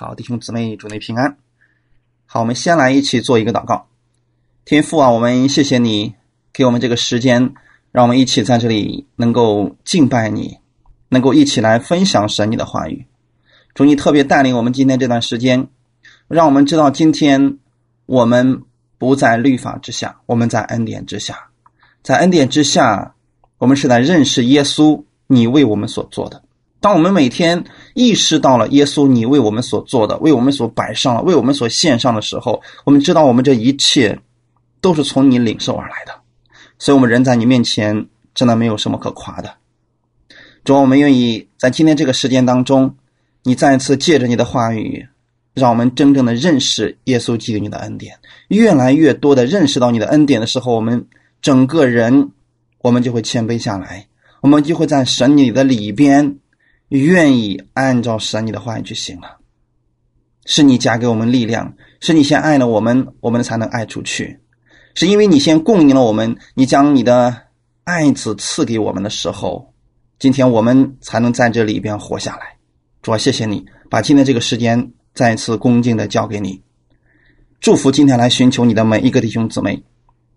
好，弟兄姊妹，祝你平安。好，我们先来一起做一个祷告。天父啊，我们谢谢你给我们这个时间，让我们一起在这里能够敬拜你，能够一起来分享神你的话语。主，你特别带领我们今天这段时间，让我们知道今天我们不在律法之下，我们在恩典之下，在恩典之下，我们是在认识耶稣，你为我们所做的。当我们每天意识到了耶稣你为我们所做的，为我们所摆上了，为我们所献上的时候，我们知道我们这一切都是从你领受而来的，所以，我们人在你面前真的没有什么可夸的。主，我们愿意在今天这个时间当中，你再一次借着你的话语，让我们真正的认识耶稣基督你的恩典，越来越多的认识到你的恩典的时候，我们整个人我们就会谦卑下来，我们就会在神你的里边。愿意按照神你的话语去行了，是你加给我们力量，是你先爱了我们，我们才能爱出去。是因为你先供应了我们，你将你的爱子赐给我们的时候，今天我们才能在这里边活下来。主啊，谢谢你把今天这个时间再次恭敬的交给你，祝福今天来寻求你的每一个弟兄姊妹，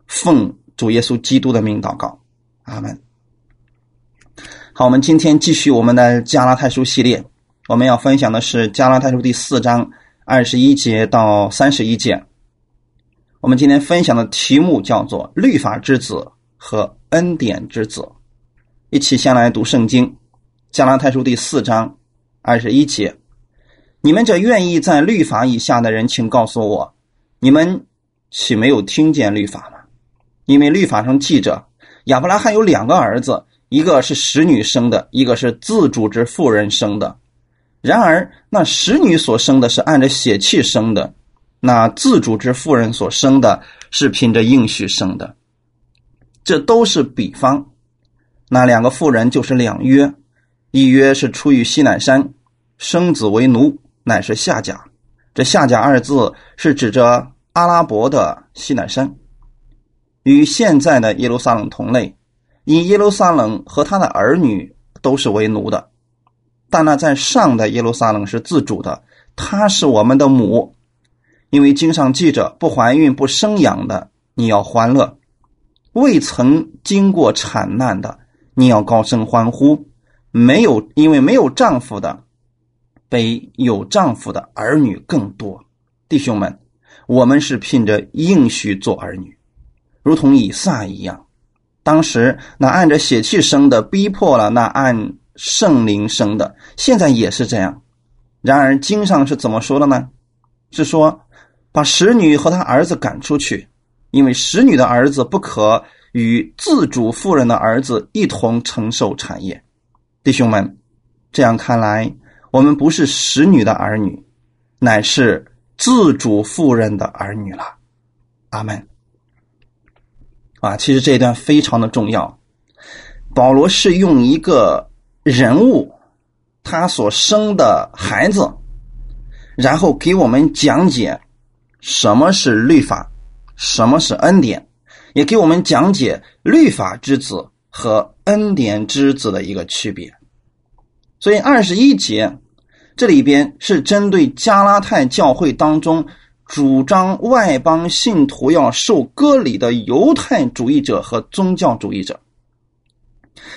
奉主耶稣基督的名祷告，阿门。好，我们今天继续我们的加拉太书系列，我们要分享的是加拉太书第四章二十一节到三十一节。我们今天分享的题目叫做“律法之子和恩典之子”。一起先来读圣经，加拉太书第四章二十一节：“你们这愿意在律法以下的人，请告诉我，你们岂没有听见律法吗？因为律法上记着，亚伯拉罕有两个儿子。”一个是使女生的，一个是自主之妇人生的。然而，那使女所生的是按着血气生的，那自主之妇人所生的是凭着应许生的。这都是比方。那两个妇人就是两约，一约是出于西乃山，生子为奴，乃是下甲。这下甲二字是指着阿拉伯的西乃山，与现在的耶路撒冷同类。因耶路撒冷和他的儿女都是为奴的，但那在上的耶路撒冷是自主的，他是我们的母。因为经上记着，不怀孕不生养的，你要欢乐；未曾经过产难的，你要高声欢呼。没有因为没有丈夫的，比有丈夫的儿女更多。弟兄们，我们是聘着应许做儿女，如同以撒一样。当时那按着血气生的逼迫了那按圣灵生的，现在也是这样。然而经上是怎么说的呢？是说把使女和她儿子赶出去，因为使女的儿子不可与自主妇人的儿子一同承受产业。弟兄们，这样看来，我们不是使女的儿女，乃是自主妇人的儿女了。阿门。啊，其实这一段非常的重要。保罗是用一个人物，他所生的孩子，然后给我们讲解什么是律法，什么是恩典，也给我们讲解律法之子和恩典之子的一个区别。所以二十一节这里边是针对加拉太教会当中。主张外邦信徒要受割礼的犹太主义者和宗教主义者，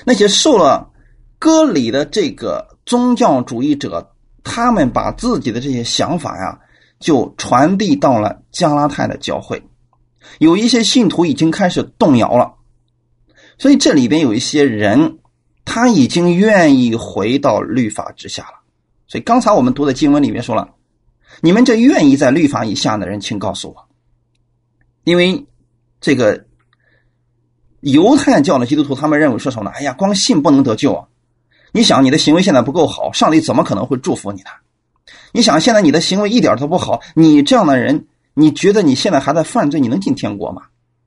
那些受了割礼的这个宗教主义者，他们把自己的这些想法呀，就传递到了加拉太的教会，有一些信徒已经开始动摇了，所以这里边有一些人，他已经愿意回到律法之下了。所以刚才我们读的经文里面说了。你们这愿意在律法以下的人，请告诉我，因为这个犹太教的基督徒，他们认为说什么呢？哎呀，光信不能得救啊！你想，你的行为现在不够好，上帝怎么可能会祝福你呢？你想，现在你的行为一点都不好，你这样的人，你觉得你现在还在犯罪，你能进天国吗？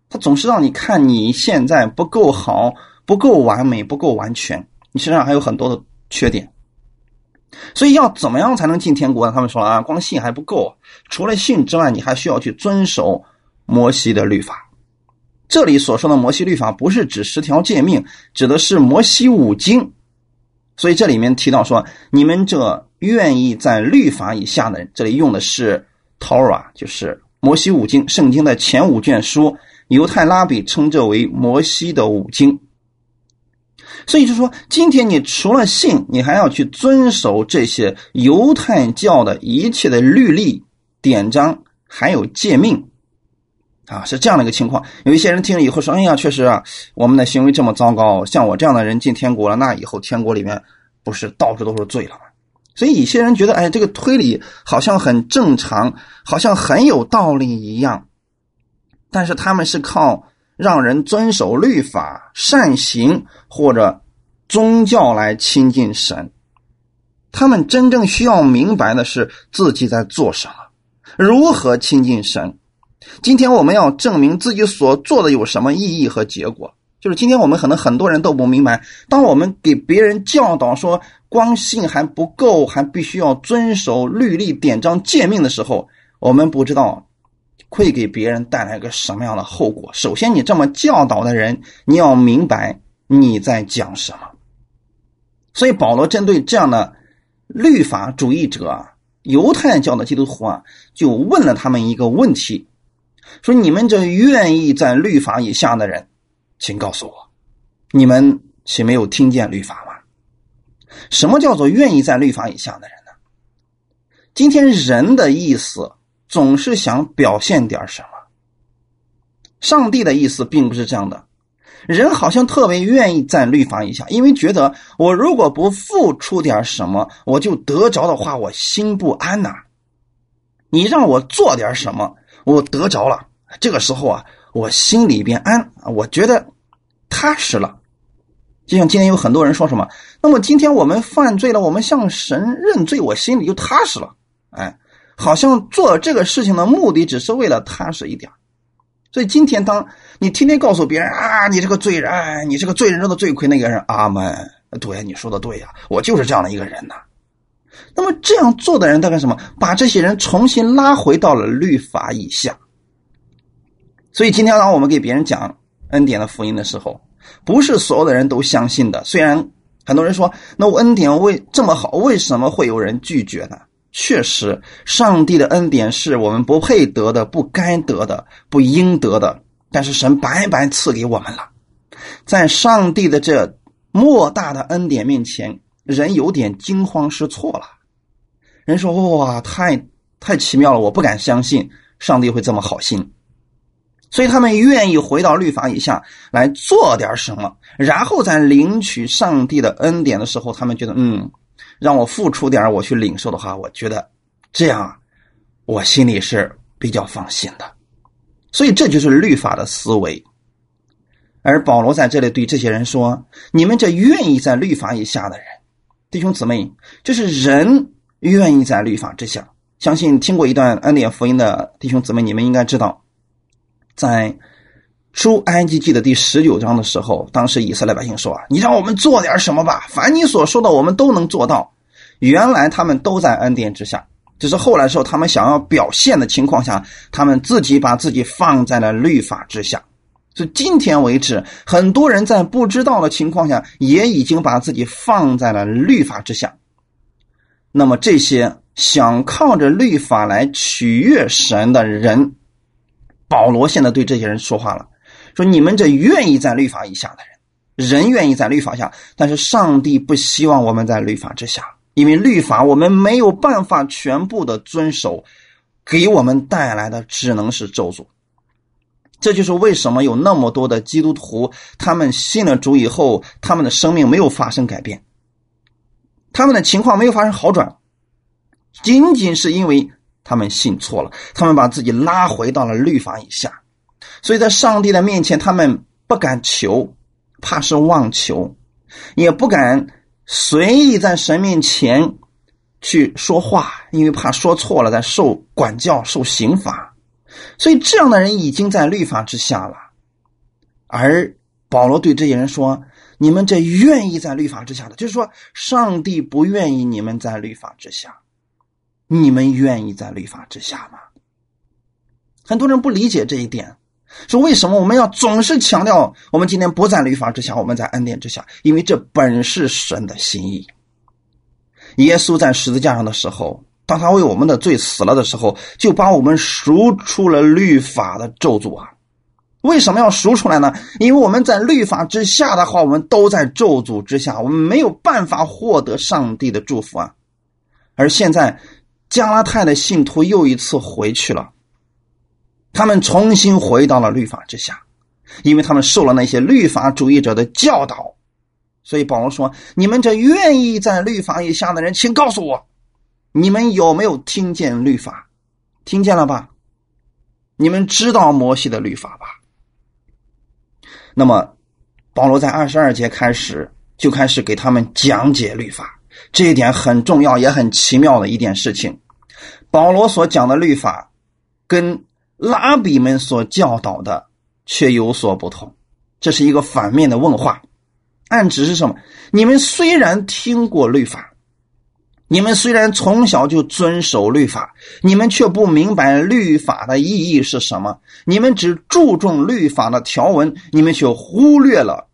他总是让你看你现在不够好，不够完美，不够完全，你身上还有很多的缺点。所以要怎么样才能进天国呢？他们说啊，光信还不够，除了信之外，你还需要去遵守摩西的律法。这里所说的摩西律法，不是指十条诫命，指的是摩西五经。所以这里面提到说，你们这愿意在律法以下的人，这里用的是 Torah，就是摩西五经，圣经的前五卷书。犹太拉比称这为摩西的五经。所以就说，今天你除了信，你还要去遵守这些犹太教的一切的律例、典章，还有诫命。啊，是这样的一个情况。有一些人听了以后说：“哎呀，确实啊，我们的行为这么糟糕，像我这样的人进天国了，那以后天国里面不是到处都是罪了吗？”所以，一些人觉得，哎，这个推理好像很正常，好像很有道理一样。但是他们是靠让人遵守律法、善行或者宗教来亲近神。他们真正需要明白的是自己在做什么，如何亲近神。今天我们要证明自己所做的有什么意义和结果，就是今天我们可能很多人都不明白，当我们给别人教导说光信还不够，还必须要遵守律例典章诫命的时候，我们不知道会给别人带来个什么样的后果。首先，你这么教导的人，你要明白你在讲什么。所以保罗针对这样的律法主义者、犹太教的基督徒啊，就问了他们一个问题。说你们这愿意在律法以下的人，请告诉我，你们岂没有听见律法吗？什么叫做愿意在律法以下的人呢？今天人的意思总是想表现点什么，上帝的意思并不是这样的。人好像特别愿意在律法以下，因为觉得我如果不付出点什么，我就得着的话，我心不安呐。你让我做点什么？我得着了，这个时候啊，我心里边安，我觉得踏实了。就像今天有很多人说什么，那么今天我们犯罪了，我们向神认罪，我心里就踏实了。哎，好像做这个事情的目的只是为了踏实一点。所以今天当你天天告诉别人啊，你这个罪人，你这个罪人中的罪魁那个人，阿门。对，你说的对呀，我就是这样的一个人呐。那么这样做的人在干什么？把这些人重新拉回到了律法以下。所以今天当我们给别人讲恩典的福音的时候，不是所有的人都相信的。虽然很多人说，那我恩典为这么好，为什么会有人拒绝呢？确实，上帝的恩典是我们不配得的、不该得的、不应得的，但是神白白赐给我们了。在上帝的这莫大的恩典面前。人有点惊慌失措了，人说：“哇，太太奇妙了，我不敢相信上帝会这么好心。”所以他们愿意回到律法以下来做点什么，然后在领取上帝的恩典的时候，他们觉得：“嗯，让我付出点，我去领受的话，我觉得这样我心里是比较放心的。”所以这就是律法的思维。而保罗在这里对这些人说：“你们这愿意在律法以下的人。”弟兄姊妹，就是人愿意在律法之下。相信听过一段恩典福音的弟兄姊妹，你们应该知道，在出埃及记的第十九章的时候，当时以色列百姓说：“啊，你让我们做点什么吧，凡你所说的，我们都能做到。”原来他们都在恩典之下，只是后来时候他们想要表现的情况下，他们自己把自己放在了律法之下。就今天为止，很多人在不知道的情况下，也已经把自己放在了律法之下。那么，这些想靠着律法来取悦神的人，保罗现在对这些人说话了：说你们这愿意在律法以下的人，人愿意在律法下，但是上帝不希望我们在律法之下，因为律法我们没有办法全部的遵守，给我们带来的只能是咒诅。这就是为什么有那么多的基督徒，他们信了主以后，他们的生命没有发生改变，他们的情况没有发生好转，仅仅是因为他们信错了，他们把自己拉回到了律法以下，所以在上帝的面前，他们不敢求，怕是妄求，也不敢随意在神面前去说话，因为怕说错了再受管教、受刑罚。所以，这样的人已经在律法之下了。而保罗对这些人说：“你们这愿意在律法之下的，就是说，上帝不愿意你们在律法之下。你们愿意在律法之下吗？”很多人不理解这一点，说：“为什么我们要总是强调我们今天不在律法之下，我们在恩典之下？因为这本是神的心意。耶稣在十字架上的时候，当他为我们的罪死了的时候，就把我们赎出了律法的咒诅啊！为什么要赎出来呢？因为我们在律法之下的话，我们都在咒诅之下，我们没有办法获得上帝的祝福啊！而现在，加拉太的信徒又一次回去了，他们重新回到了律法之下，因为他们受了那些律法主义者的教导。所以保罗说：“你们这愿意在律法以下的人，请告诉我，你们有没有听见律法？听见了吧？你们知道摩西的律法吧？”那么，保罗在二十二节开始就开始给他们讲解律法，这一点很重要，也很奇妙的一件事情。保罗所讲的律法，跟拉比们所教导的却有所不同，这是一个反面的问话。暗指是什么？你们虽然听过律法，你们虽然从小就遵守律法，你们却不明白律法的意义是什么。你们只注重律法的条文，你们却忽略了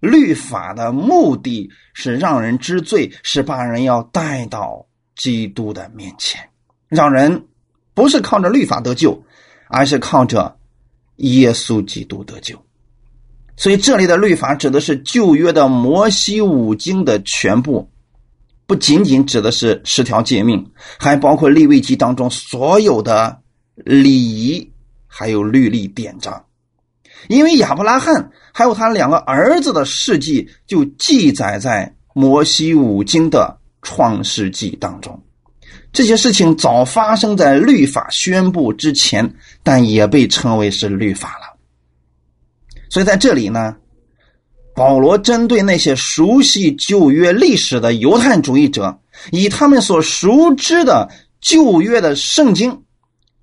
律法的目的是让人知罪，是把人要带到基督的面前，让人不是靠着律法得救，而是靠着耶稣基督得救。所以这里的律法指的是旧约的摩西五经的全部，不仅仅指的是十条诫命，还包括立位记当中所有的礼仪，还有律例典章。因为亚伯拉罕还有他两个儿子的事迹，就记载在摩西五经的创世纪当中。这些事情早发生在律法宣布之前，但也被称为是律法了。所以在这里呢，保罗针对那些熟悉旧约历史的犹太主义者，以他们所熟知的旧约的圣经，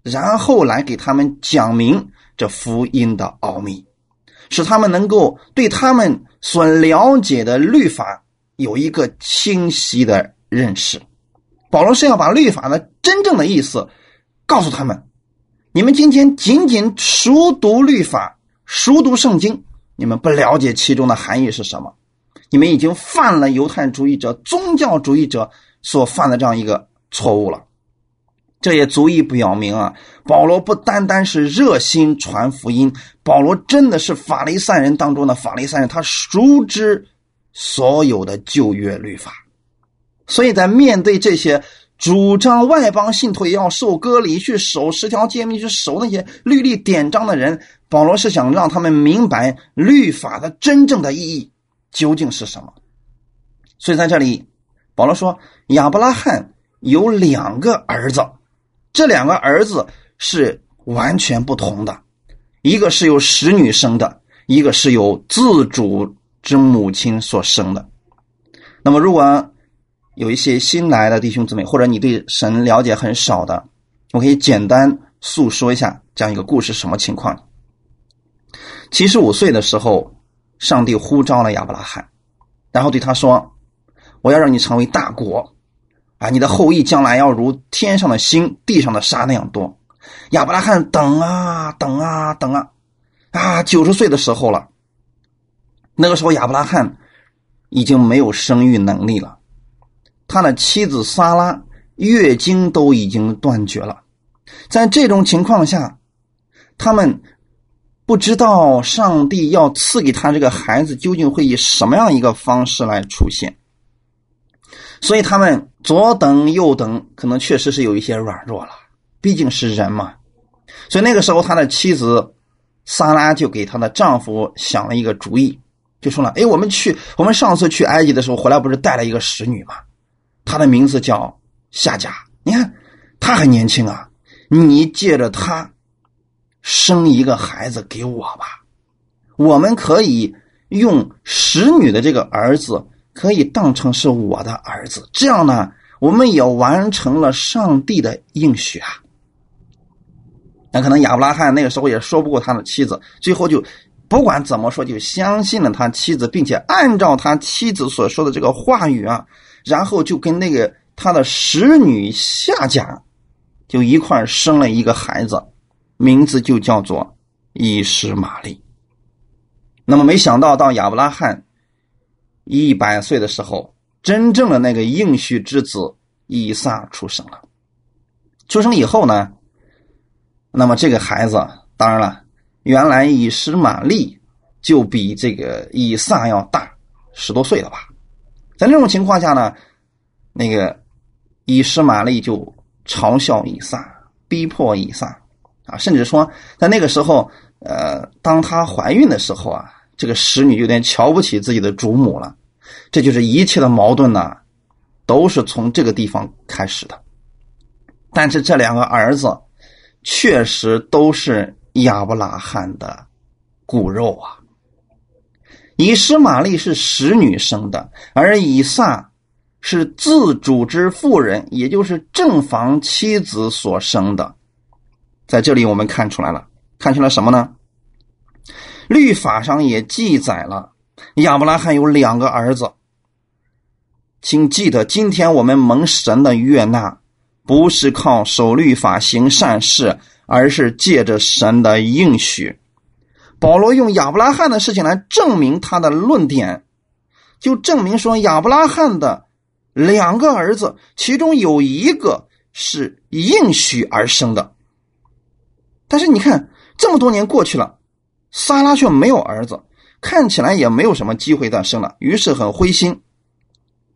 然后来给他们讲明这福音的奥秘，使他们能够对他们所了解的律法有一个清晰的认识。保罗是要把律法的真正的意思告诉他们：你们今天仅仅熟读律法。熟读圣经，你们不了解其中的含义是什么？你们已经犯了犹太主义者、宗教主义者所犯的这样一个错误了。这也足以表明啊，保罗不单单是热心传福音，保罗真的是法利赛人当中的法利赛人，他熟知所有的旧约律法。所以在面对这些主张外邦信徒也要受割礼、去守十条诫命、去守那些律例典章的人。保罗是想让他们明白律法的真正的意义究竟是什么，所以在这里，保罗说亚伯拉罕有两个儿子，这两个儿子是完全不同的，一个是由使女生的，一个是由自主之母亲所生的。那么，如果有一些新来的弟兄姊妹，或者你对神了解很少的，我可以简单诉说一下这样一个故事，什么情况？七十五岁的时候，上帝呼召了亚伯拉罕，然后对他说：“我要让你成为大国，啊，你的后裔将来要如天上的星、地上的沙那样多。”亚伯拉罕等啊等啊等啊，啊，九十岁的时候了。那个时候，亚伯拉罕已经没有生育能力了，他的妻子萨拉月经都已经断绝了。在这种情况下，他们。不知道上帝要赐给他这个孩子究竟会以什么样一个方式来出现，所以他们左等右等，可能确实是有一些软弱了，毕竟是人嘛。所以那个时候，他的妻子萨拉就给她的丈夫想了一个主意，就说了：“哎，我们去，我们上次去埃及的时候回来不是带了一个使女吗？他的名字叫夏甲，你看他很年轻啊，你借着他。”生一个孩子给我吧，我们可以用使女的这个儿子，可以当成是我的儿子。这样呢，我们也完成了上帝的应许啊。那可能亚伯拉罕那个时候也说不过他的妻子，最后就不管怎么说，就相信了他妻子，并且按照他妻子所说的这个话语啊，然后就跟那个他的使女夏甲就一块生了一个孩子。名字就叫做伊什玛利。那么没想到，到亚伯拉罕一百岁的时候，真正的那个应许之子以撒出生了。出生以后呢，那么这个孩子，当然了，原来以实玛利就比这个以撒要大十多岁了吧？在这种情况下呢，那个以实玛利就嘲笑以撒，逼迫以撒啊，甚至说在那个时候，呃，当她怀孕的时候啊，这个使女有点瞧不起自己的主母了。这就是一切的矛盾呢，都是从这个地方开始的。但是这两个儿子确实都是亚伯拉罕的骨肉啊。以实玛利是使女生的，而以撒是自主之妇人，也就是正房妻子所生的。在这里我们看出来了，看出来什么呢？律法上也记载了亚伯拉罕有两个儿子。请记得，今天我们蒙神的悦纳，不是靠守律法行善事，而是借着神的应许。保罗用亚伯拉罕的事情来证明他的论点，就证明说亚伯拉罕的两个儿子，其中有一个是应许而生的。但是你看，这么多年过去了，萨拉却没有儿子，看起来也没有什么机会再生了，于是很灰心。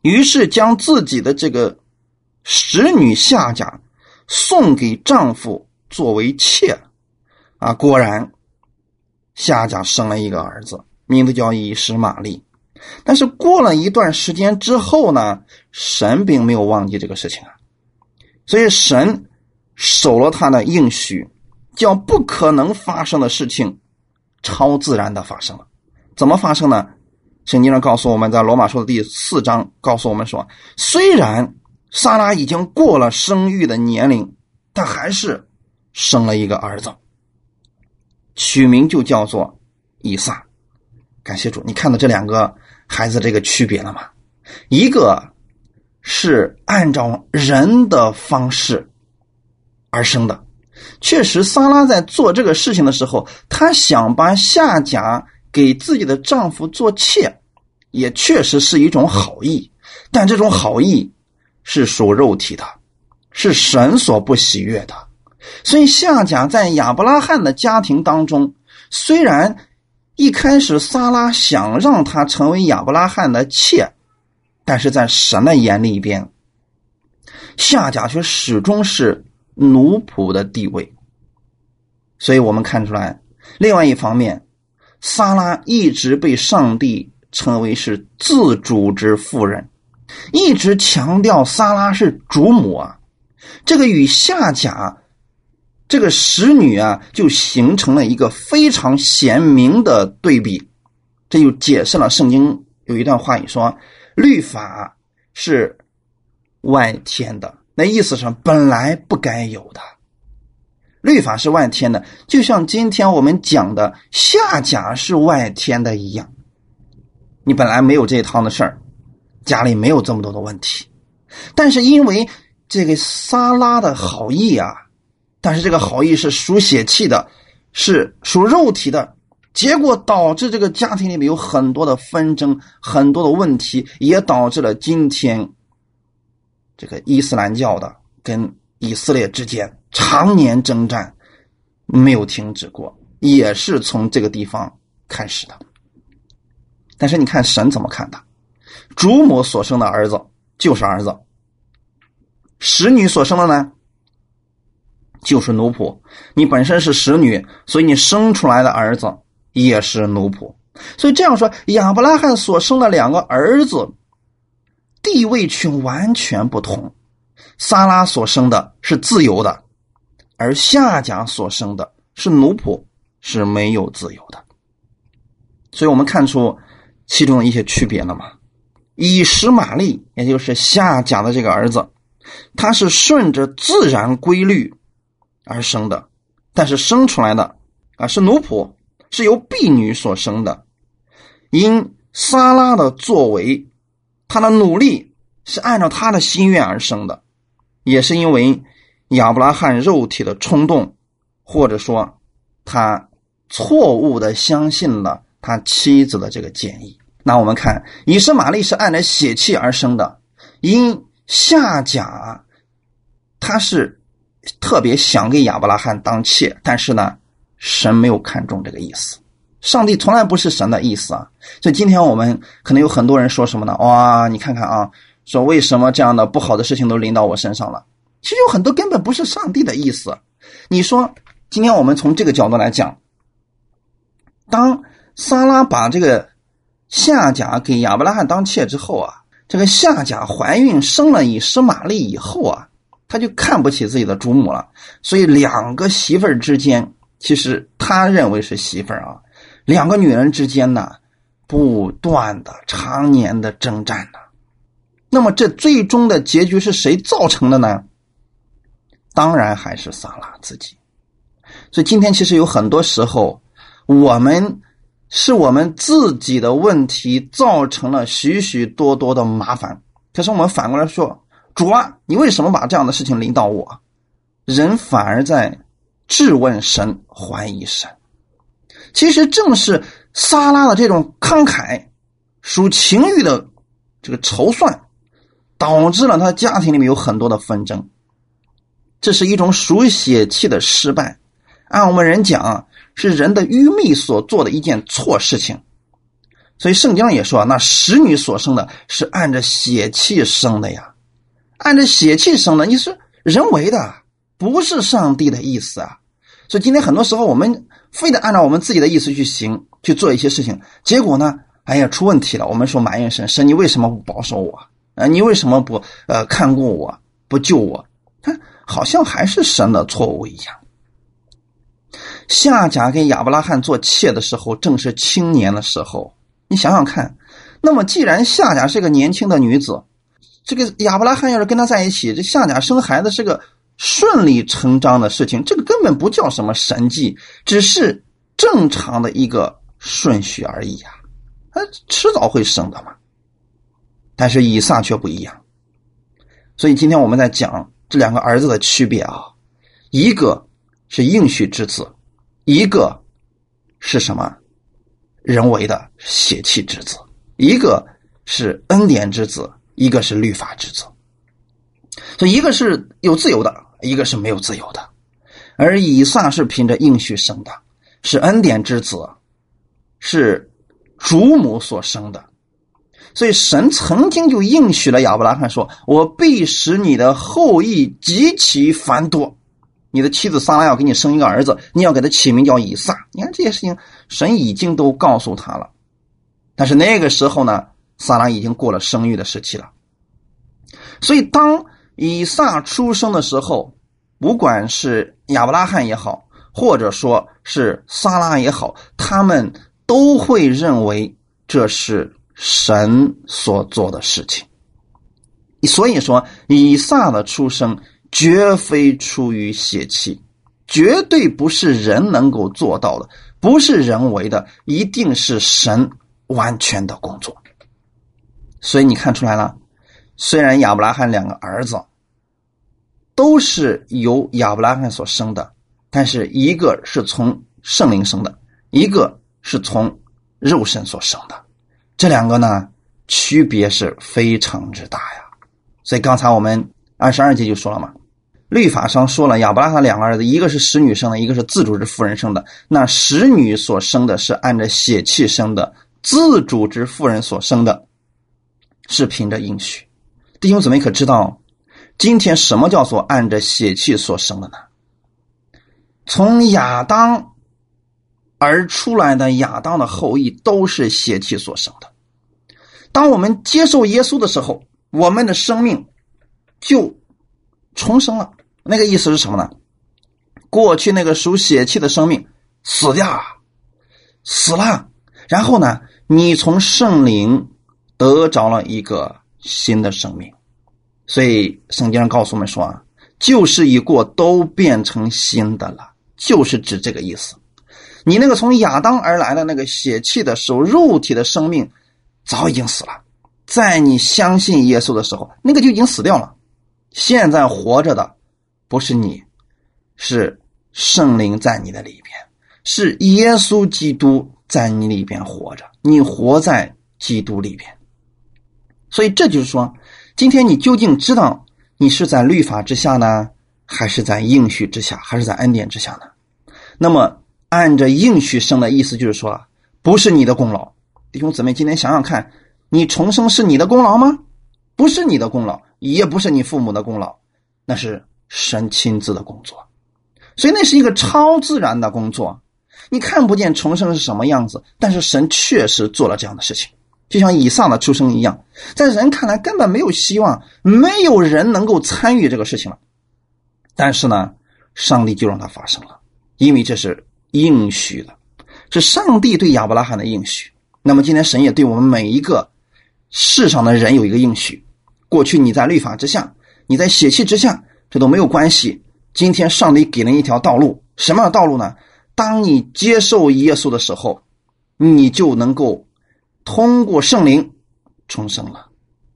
于是将自己的这个使女夏甲送给丈夫作为妾，啊，果然夏甲生了一个儿子，名字叫以实玛利。但是过了一段时间之后呢，神并没有忘记这个事情啊，所以神守了他的应许，叫不可能发生的事情超自然的发生了。怎么发生呢？圣经上告诉我们在罗马书的第四章告诉我们说，虽然莎拉已经过了生育的年龄，但还是生了一个儿子，取名就叫做以撒。感谢主，你看到这两个孩子这个区别了吗？一个是按照人的方式而生的，确实，萨拉在做这个事情的时候，她想把夏甲给自己的丈夫做妾。也确实是一种好意，但这种好意是属肉体的，是神所不喜悦的。所以夏甲在亚伯拉罕的家庭当中，虽然一开始撒拉想让他成为亚伯拉罕的妾，但是在神的眼里边，夏甲却始终是奴仆的地位。所以我们看出来，另外一方面，撒拉一直被上帝。称为是自主之妇人，一直强调撒拉是主母啊，这个与夏甲这个使女啊，就形成了一个非常鲜明的对比。这就解释了圣经有一段话语说：“律法是外天的，那意思是本来不该有的。律法是外天的，就像今天我们讲的夏甲是外天的一样。”你本来没有这一趟的事儿，家里没有这么多的问题，但是因为这个撒拉的好意啊，但是这个好意是属血气的，是属肉体的，结果导致这个家庭里面有很多的纷争，很多的问题，也导致了今天这个伊斯兰教的跟以色列之间常年征战没有停止过，也是从这个地方开始的。但是你看神怎么看的？主母所生的儿子就是儿子，使女所生的呢就是奴仆。你本身是使女，所以你生出来的儿子也是奴仆。所以这样说，亚伯拉罕所生的两个儿子地位却完全不同。撒拉所生的是自由的，而夏甲所生的是奴仆，是没有自由的。所以我们看出。其中的一些区别了吗？以实玛利，也就是夏甲的这个儿子，他是顺着自然规律而生的，但是生出来的啊是奴仆，是由婢女所生的。因撒拉的作为，他的努力是按照他的心愿而生的，也是因为亚伯拉罕肉体的冲动，或者说他错误的相信了他妻子的这个建议。那我们看，以实玛利是按着血气而生的，因夏甲，他是特别想给亚伯拉罕当妾，但是呢，神没有看中这个意思。上帝从来不是神的意思啊！所以今天我们可能有很多人说什么呢？哇，你看看啊，说为什么这样的不好的事情都临到我身上了？其实有很多根本不是上帝的意思。你说，今天我们从这个角度来讲，当撒拉把这个夏甲给亚伯拉罕当妾之后啊，这个夏甲怀孕生了以实玛利以后啊，他就看不起自己的主母了。所以两个媳妇儿之间，其实他认为是媳妇儿啊。两个女人之间呢，不断的、常年的征战呢，那么这最终的结局是谁造成的呢？当然还是萨拉自己。所以今天其实有很多时候，我们是我们自己的问题造成了许许多多的麻烦。可是我们反过来说，主啊，你为什么把这样的事情临到我？人反而在质问神、怀疑神。其实正是萨拉的这种慷慨、属情欲的这个筹算，导致了他家庭里面有很多的纷争。这是一种属血气的失败，按我们人讲啊，是人的愚昧所做的一件错事情。所以圣经也说啊，那使女所生的是按着血气生的呀，按着血气生的，你是人为的，不是上帝的意思啊。所以今天很多时候我们。非得按照我们自己的意思去行去做一些事情，结果呢？哎呀，出问题了。我们说埋怨神，神你为什么不保守我？啊，你为什么不呃看顾我，不救我？看，好像还是神的错误一样。夏甲跟亚伯拉罕做妾的时候，正是青年的时候。你想想看，那么既然夏甲是个年轻的女子，这个亚伯拉罕要是跟他在一起，这夏甲生孩子是个。顺理成章的事情，这个根本不叫什么神迹，只是正常的一个顺序而已啊！他迟早会生的嘛。但是以撒却不一样，所以今天我们在讲这两个儿子的区别啊，一个是应许之子，一个是什么人为的血气之子，一个是恩典之子，一个是律法之子。所以一个是有自由的。一个是没有自由的，而以撒是凭着应许生的，是恩典之子，是主母所生的，所以神曾经就应许了亚伯拉罕说：“我必使你的后裔极其繁多，你的妻子撒拉要给你生一个儿子，你要给他起名叫以撒。”你看这些事情，神已经都告诉他了，但是那个时候呢，撒拉已经过了生育的时期了，所以当。以撒出生的时候，不管是亚伯拉罕也好，或者说是撒拉也好，他们都会认为这是神所做的事情。所以说，以撒的出生绝非出于血气，绝对不是人能够做到的，不是人为的，一定是神完全的工作。所以你看出来了，虽然亚伯拉罕两个儿子。都是由亚伯拉罕所生的，但是一个是从圣灵生的，一个是从肉身所生的，这两个呢区别是非常之大呀。所以刚才我们二十二节就说了嘛，律法上说了亚伯拉罕两个儿子，一个是使女生的，一个是自主之妇人生的。那使女所生的是按照血气生的，自主之妇人所生的是凭着应许。弟兄姊妹可知道？今天什么叫做按着血气所生的呢？从亚当而出来的亚当的后裔都是血气所生的。当我们接受耶稣的时候，我们的生命就重生了。那个意思是什么呢？过去那个属血气的生命死掉，死了。然后呢，你从圣灵得着了一个新的生命。所以圣经上告诉我们说啊，旧事已过，都变成新的了，就是指这个意思。你那个从亚当而来的那个血气的时候肉体的生命，早已经死了。在你相信耶稣的时候，那个就已经死掉了。现在活着的不是你，是圣灵在你的里边，是耶稣基督在你里边活着。你活在基督里边。所以这就是说，今天你究竟知道你是在律法之下呢，还是在应许之下，还是在恩典之下呢？那么按着应许生的意思，就是说，不是你的功劳。弟兄姊妹，今天想想看，你重生是你的功劳吗？不是你的功劳，也不是你父母的功劳，那是神亲自的工作。所以那是一个超自然的工作，你看不见重生是什么样子，但是神确实做了这样的事情。就像以撒的出生一样，在人看来根本没有希望，没有人能够参与这个事情了。但是呢，上帝就让它发生了，因为这是应许的，是上帝对亚伯拉罕的应许。那么今天神也对我们每一个世上的人有一个应许：过去你在律法之下，你在血气之下，这都没有关系。今天上帝给了一条道路，什么样的道路呢？当你接受耶稣的时候，你就能够。通过圣灵重生了，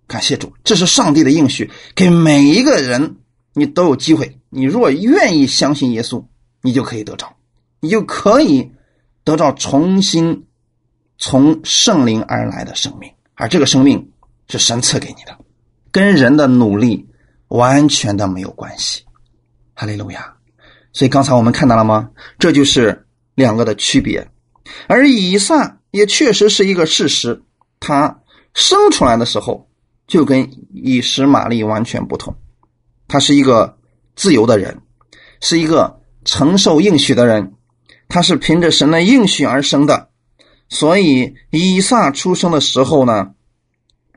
感谢主，这是上帝的应许，给每一个人你都有机会。你若愿意相信耶稣，你就可以得着，你就可以得到重新从圣灵而来的生命，而这个生命是神赐给你的，跟人的努力完全的没有关系。哈利路亚！所以刚才我们看到了吗？这就是两个的区别，而以撒。也确实是一个事实，他生出来的时候就跟以实玛利完全不同。他是一个自由的人，是一个承受应许的人，他是凭着神的应许而生的。所以以撒出生的时候呢，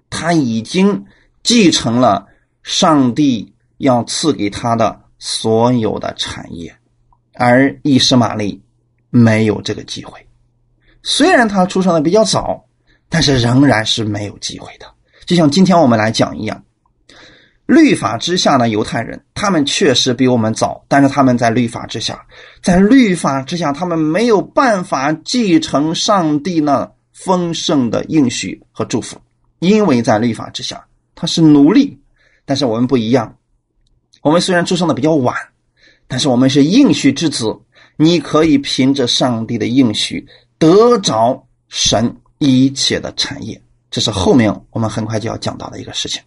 他已经继承了上帝要赐给他的所有的产业，而以实玛利没有这个机会。虽然他出生的比较早，但是仍然是没有机会的。就像今天我们来讲一样，律法之下的犹太人，他们确实比我们早，但是他们在律法之下，在律法之下，他们没有办法继承上帝那丰盛的应许和祝福，因为在律法之下，他是奴隶。但是我们不一样，我们虽然出生的比较晚，但是我们是应许之子，你可以凭着上帝的应许。得着神一切的产业，这是后面我们很快就要讲到的一个事情。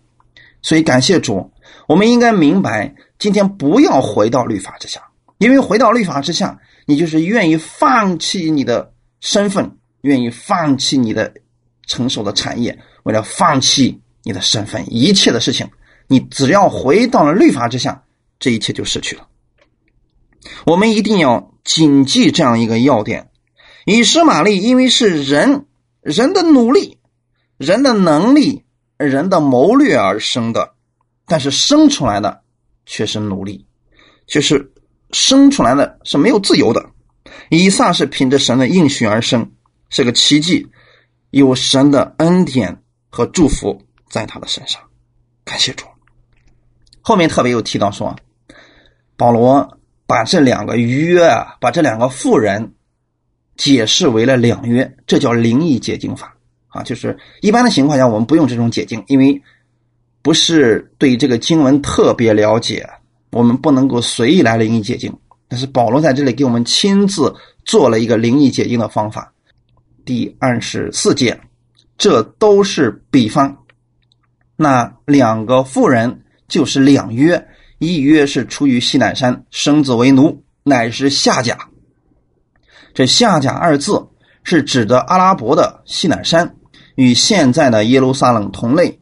所以感谢主，我们应该明白，今天不要回到律法之下，因为回到律法之下，你就是愿意放弃你的身份，愿意放弃你的成熟的产业，为了放弃你的身份，一切的事情，你只要回到了律法之下，这一切就失去了。我们一定要谨记这样一个要点。以实玛利因为是人人的努力、人的能力、人的谋略而生的，但是生出来的却是奴隶，就是生出来的是没有自由的。以撒是凭着神的应许而生，是个奇迹，有神的恩典和祝福在他的身上。感谢主。后面特别有提到说，保罗把这两个约啊，把这两个妇人。解释为了两约，这叫灵异解经法啊！就是一般的情况下，我们不用这种解经，因为不是对这个经文特别了解，我们不能够随意来灵异解经。但是保罗在这里给我们亲自做了一个灵异解经的方法。第二十四节，这都是比方。那两个妇人就是两约，一约是出于西乃山，生子为奴，乃是夏甲。这下甲二字是指的阿拉伯的西乃山，与现在的耶路撒冷同类，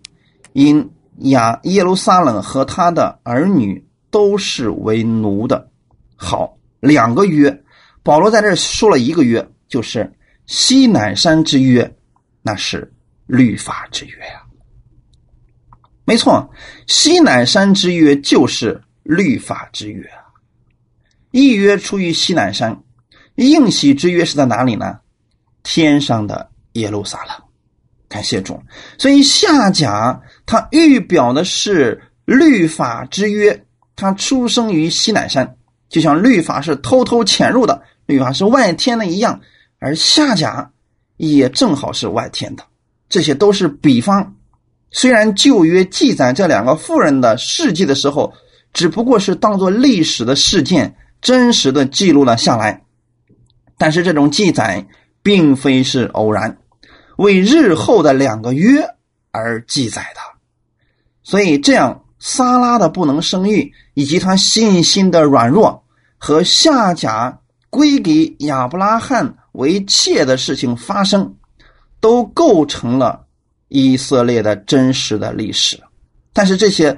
因亚耶路撒冷和他的儿女都是为奴的。好，两个约，保罗在这说了一个约，就是西乃山之约，那是律法之约呀。没错，西乃山之约就是律法之约啊。一约出于西乃山。应许之约是在哪里呢？天上的耶路撒冷，感谢主。所以夏甲他预表的是律法之约，他出生于西乃山，就像律法是偷偷潜入的，律法是外天的一样，而夏甲也正好是外天的。这些都是比方。虽然旧约记载这两个妇人的事迹的时候，只不过是当做历史的事件，真实的记录了下来。但是这种记载并非是偶然，为日后的两个约而记载的。所以，这样撒拉的不能生育，以及他信心的软弱，和夏甲归给亚伯拉罕为妾的事情发生，都构成了以色列的真实的历史。但是，这些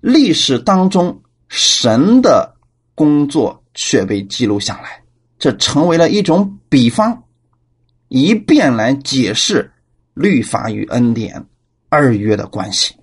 历史当中，神的工作却被记录下来，这成为了一种比方，以便来解释律法与恩典二约的关系。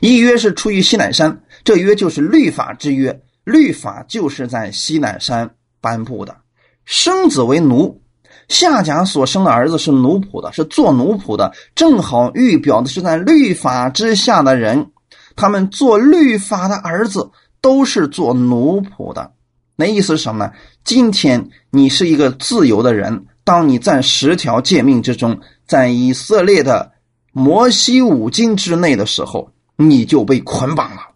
一约是出于西乃山，这约就是律法之约，律法就是在西乃山颁布的。生子为奴，夏甲所生的儿子是奴仆的，是做奴仆的，正好预表的是在律法之下的人，他们做律法的儿子都是做奴仆的。那意思是什么呢？今天你是一个自由的人，当你在十条诫命之中，在以色列的摩西五经之内的时候。你就被捆绑了。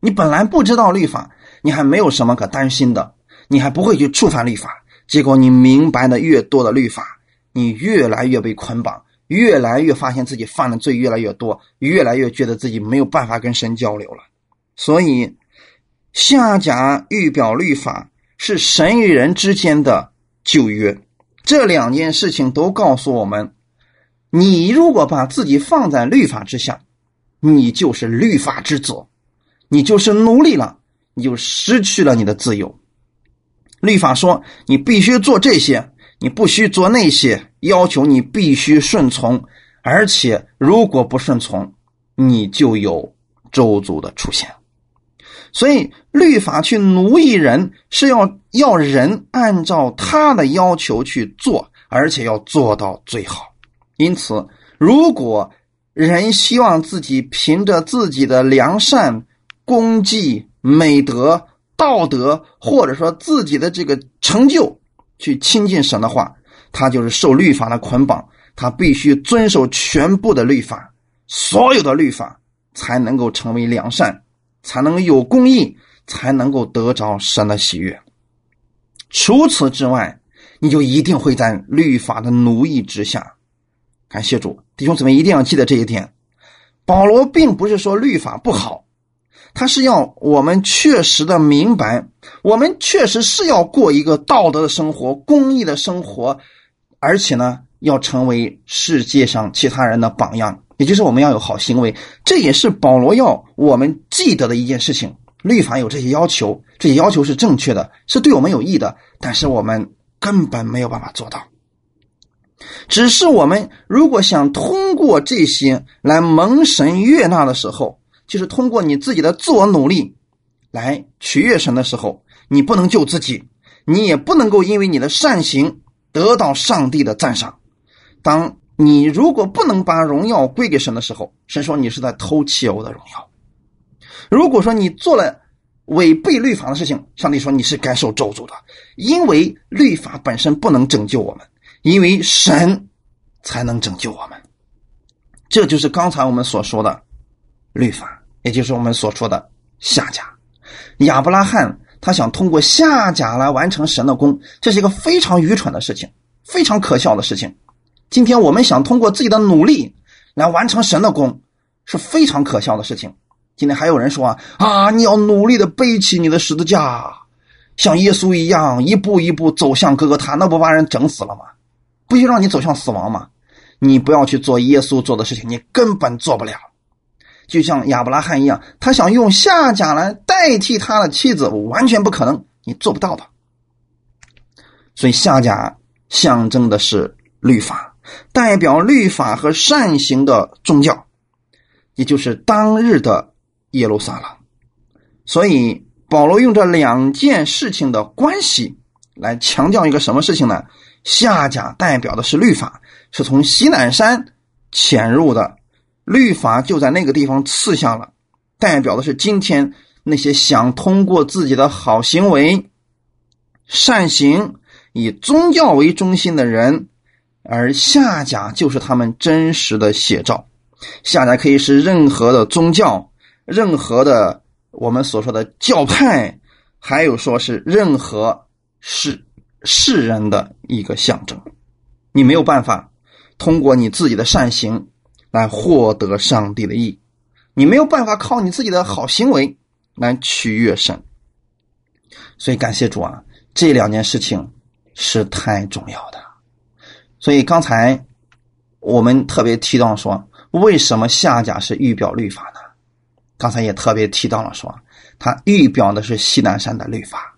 你本来不知道律法，你还没有什么可担心的，你还不会去触犯律法。结果你明白的越多的律法，你越来越被捆绑，越来越发现自己犯的罪越来越多，越来越觉得自己没有办法跟神交流了。所以，下甲预表律法是神与人之间的旧约，这两件事情都告诉我们：你如果把自己放在律法之下。你就是律法之子，你就是奴隶了，你就失去了你的自由。律法说你必须做这些，你不需做那些，要求你必须顺从，而且如果不顺从，你就有周族的出现。所以律法去奴役人，是要要人按照他的要求去做，而且要做到最好。因此，如果人希望自己凭着自己的良善、功绩、美德、道德，或者说自己的这个成就，去亲近神的话，他就是受律法的捆绑，他必须遵守全部的律法，所有的律法才能够成为良善，才能有公义，才能够得着神的喜悦。除此之外，你就一定会在律法的奴役之下。感谢主，弟兄姊妹一定要记得这一点。保罗并不是说律法不好，他是要我们确实的明白，我们确实是要过一个道德的生活、公义的生活，而且呢，要成为世界上其他人的榜样，也就是我们要有好行为。这也是保罗要我们记得的一件事情。律法有这些要求，这些要求是正确的，是对我们有益的，但是我们根本没有办法做到。只是我们如果想通过这些来蒙神悦纳的时候，就是通过你自己的自我努力来取悦神的时候，你不能救自己，你也不能够因为你的善行得到上帝的赞赏。当你如果不能把荣耀归给神的时候，神说你是在偷窃我的荣耀。如果说你做了违背律法的事情，上帝说你是该受咒诅的，因为律法本身不能拯救我们。因为神才能拯救我们，这就是刚才我们所说的律法，也就是我们所说的下甲。亚伯拉罕他想通过下甲来完成神的功，这是一个非常愚蠢的事情，非常可笑的事情。今天我们想通过自己的努力来完成神的功，是非常可笑的事情。今天还有人说啊啊，你要努力的背起你的十字架，像耶稣一样一步一步走向哥哥他，那不把人整死了吗？不就让你走向死亡吗？你不要去做耶稣做的事情，你根本做不了。就像亚伯拉罕一样，他想用夏甲来代替他的妻子，完全不可能，你做不到的。所以夏甲象征的是律法，代表律法和善行的宗教，也就是当日的耶路撒冷。所以保罗用这两件事情的关系来强调一个什么事情呢？下甲代表的是律法，是从西南山潜入的，律法就在那个地方刺下了，代表的是今天那些想通过自己的好行为、善行以宗教为中心的人，而下甲就是他们真实的写照。下甲可以是任何的宗教，任何的我们所说的教派，还有说是任何是。世人的一个象征，你没有办法通过你自己的善行来获得上帝的意。你没有办法靠你自己的好行为来取悦神。所以感谢主啊，这两件事情是太重要的。所以刚才我们特别提到说，为什么下甲是预表律法呢？刚才也特别提到了说，它预表的是西南山的律法，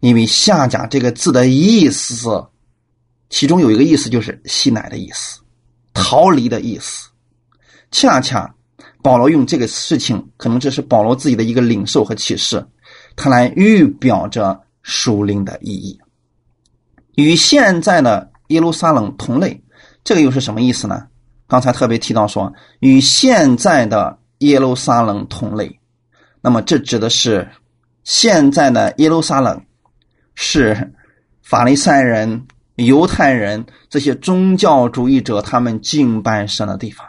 因为下甲这个字的意思，其中有一个意思就是西乃的意思，逃离的意思。恰恰保罗用这个事情，可能这是保罗自己的一个领受和启示，他来预表着属灵的意义，与现在的耶路撒冷同类。这个又是什么意思呢？刚才特别提到说，与现在的。耶路撒冷同类，那么这指的是现在的耶路撒冷是法利赛人、犹太人这些宗教主义者他们敬拜神的地方。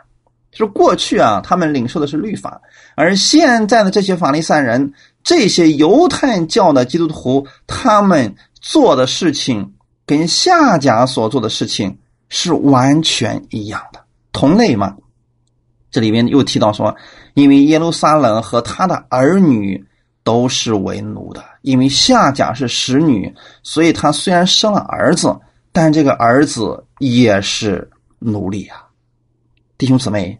就是过去啊，他们领受的是律法，而现在的这些法利赛人、这些犹太教的基督徒，他们做的事情跟夏甲所做的事情是完全一样的，同类吗？这里面又提到说，因为耶路撒冷和他的儿女都是为奴的，因为夏甲是使女，所以他虽然生了儿子，但这个儿子也是奴隶啊。弟兄姊妹，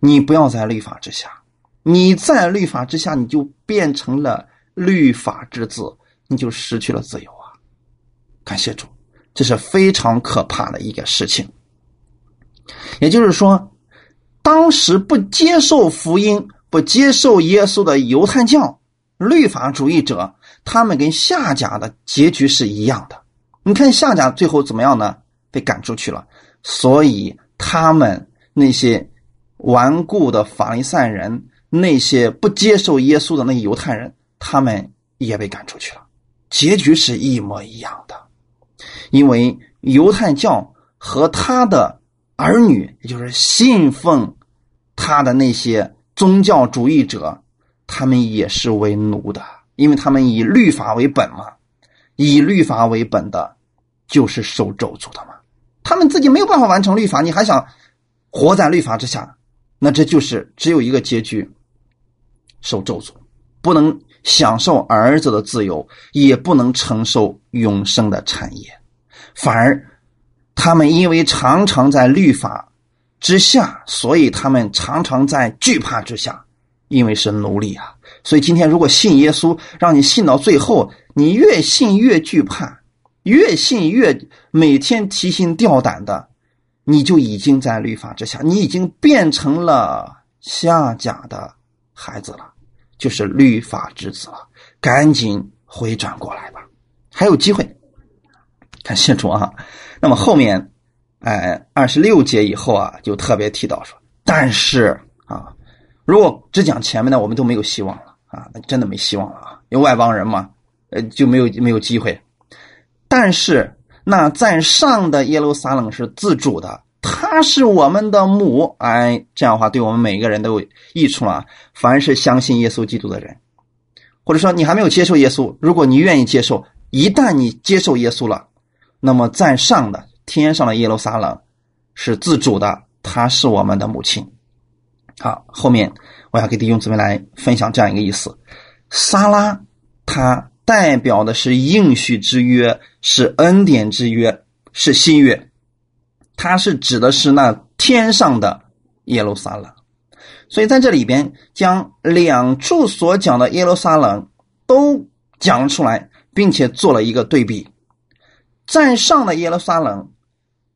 你不要在律法之下，你在律法之下，你就变成了律法之子，你就失去了自由啊！感谢主，这是非常可怕的一个事情。也就是说。当时不接受福音、不接受耶稣的犹太教律法主义者，他们跟夏甲的结局是一样的。你看夏甲最后怎么样呢？被赶出去了。所以他们那些顽固的法利赛人、那些不接受耶稣的那犹太人，他们也被赶出去了。结局是一模一样的，因为犹太教和他的。儿女，也就是信奉他的那些宗教主义者，他们也是为奴的，因为他们以律法为本嘛。以律法为本的，就是受咒诅的嘛。他们自己没有办法完成律法，你还想活在律法之下，那这就是只有一个结局：受咒诅，不能享受儿子的自由，也不能承受永生的产业，反而。他们因为常常在律法之下，所以他们常常在惧怕之下，因为是奴隶啊。所以今天如果信耶稣，让你信到最后，你越信越惧怕，越信越每天提心吊胆的，你就已经在律法之下，你已经变成了下甲的孩子了，就是律法之子了。赶紧回转过来吧，还有机会。感谢主啊！那么后面，哎，二十六节以后啊，就特别提到说，但是啊，如果只讲前面的，我们都没有希望了啊，那真的没希望了啊，因为外邦人嘛，呃，就没有没有机会。但是那在上的耶路撒冷是自主的，他是我们的母，哎，这样的话对我们每一个人都有益处了。凡是相信耶稣基督的人，或者说你还没有接受耶稣，如果你愿意接受，一旦你接受耶稣了。那么在上的天上的耶路撒冷是自主的，她是我们的母亲。好，后面我要给弟兄姊妹来分享这样一个意思：撒拉，它代表的是应许之约，是恩典之约，是新约。它是指的是那天上的耶路撒冷。所以在这里边将两处所讲的耶路撒冷都讲了出来，并且做了一个对比。在上的耶路撒冷，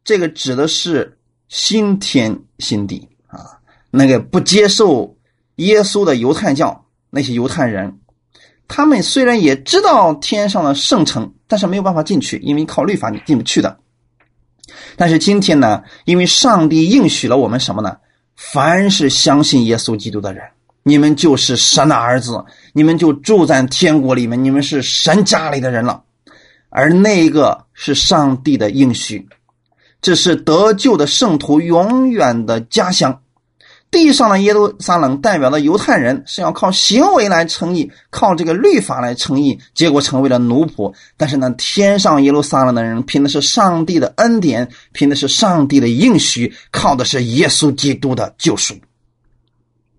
这个指的是新天新地啊。那个不接受耶稣的犹太教那些犹太人，他们虽然也知道天上的圣城，但是没有办法进去，因为靠律法你进不去的。但是今天呢，因为上帝应许了我们什么呢？凡是相信耶稣基督的人，你们就是神的儿子，你们就住在天国里面，你们是神家里的人了。而那一个是上帝的应许，这是得救的圣徒永远的家乡。地上的耶路撒冷代表的犹太人是要靠行为来称义，靠这个律法来称义，结果成为了奴仆。但是呢，天上耶路撒冷的人凭的是上帝的恩典，凭的是上帝的应许，靠的是耶稣基督的救赎。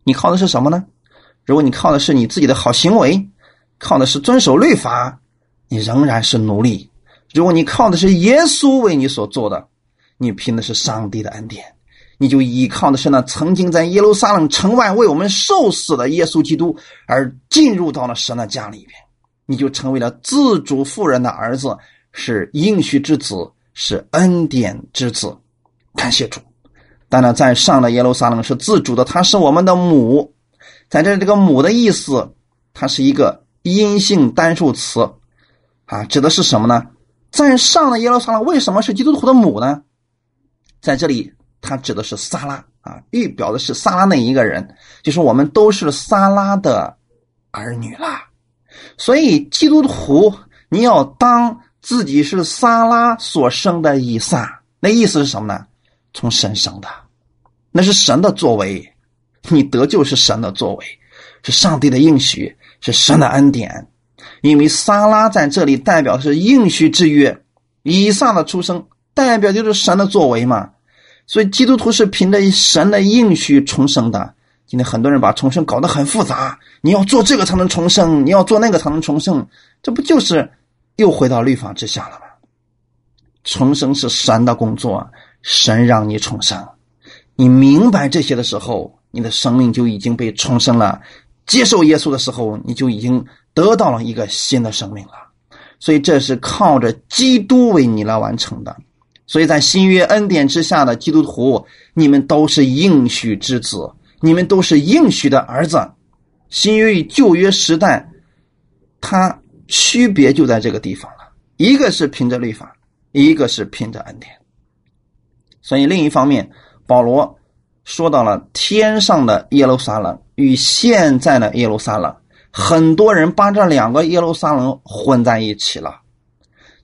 你靠的是什么呢？如果你靠的是你自己的好行为，靠的是遵守律法，你仍然是奴隶；如果你靠的是耶稣为你所做的，你凭的是上帝的恩典。你就依靠的是那曾经在耶路撒冷城外为我们受死的耶稣基督，而进入到了神的家里边，你就成为了自主妇人的儿子，是应许之子，是恩典之子。感谢主！当然，在上的耶路撒冷是自主的，他是我们的母。在这这个母的意思，它是一个阴性单数词，啊，指的是什么呢？在上的耶路撒冷为什么是基督徒的母呢？在这里。他指的是撒拉啊，预表的是撒拉那一个人，就是我们都是撒拉的儿女啦。所以基督徒，你要当自己是撒拉所生的以撒，那意思是什么呢？从神生的，那是神的作为，你得救是神的作为，是上帝的应许，是神的恩典。因为撒拉在这里代表是应许之约，以撒的出生代表就是神的作为嘛。所以基督徒是凭着神的应许重生的。今天很多人把重生搞得很复杂，你要做这个才能重生，你要做那个才能重生，这不就是又回到律法之下了吗？重生是神的工作，神让你重生，你明白这些的时候，你的生命就已经被重生了。接受耶稣的时候，你就已经得到了一个新的生命了。所以这是靠着基督为你来完成的。所以在新约恩典之下的基督徒，你们都是应许之子，你们都是应许的儿子。新约与旧约时代，它区别就在这个地方了。一个是凭着律法，一个是凭着恩典。所以另一方面，保罗说到了天上的耶路撒冷与现在的耶路撒冷，很多人把这两个耶路撒冷混在一起了。